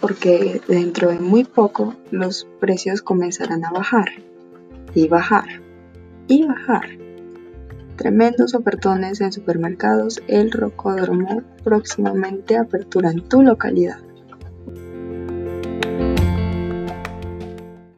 porque dentro de muy poco los precios comenzarán a bajar y bajar y bajar. Tremendos ofertones en supermercados El Rocódromo próximamente apertura en tu localidad.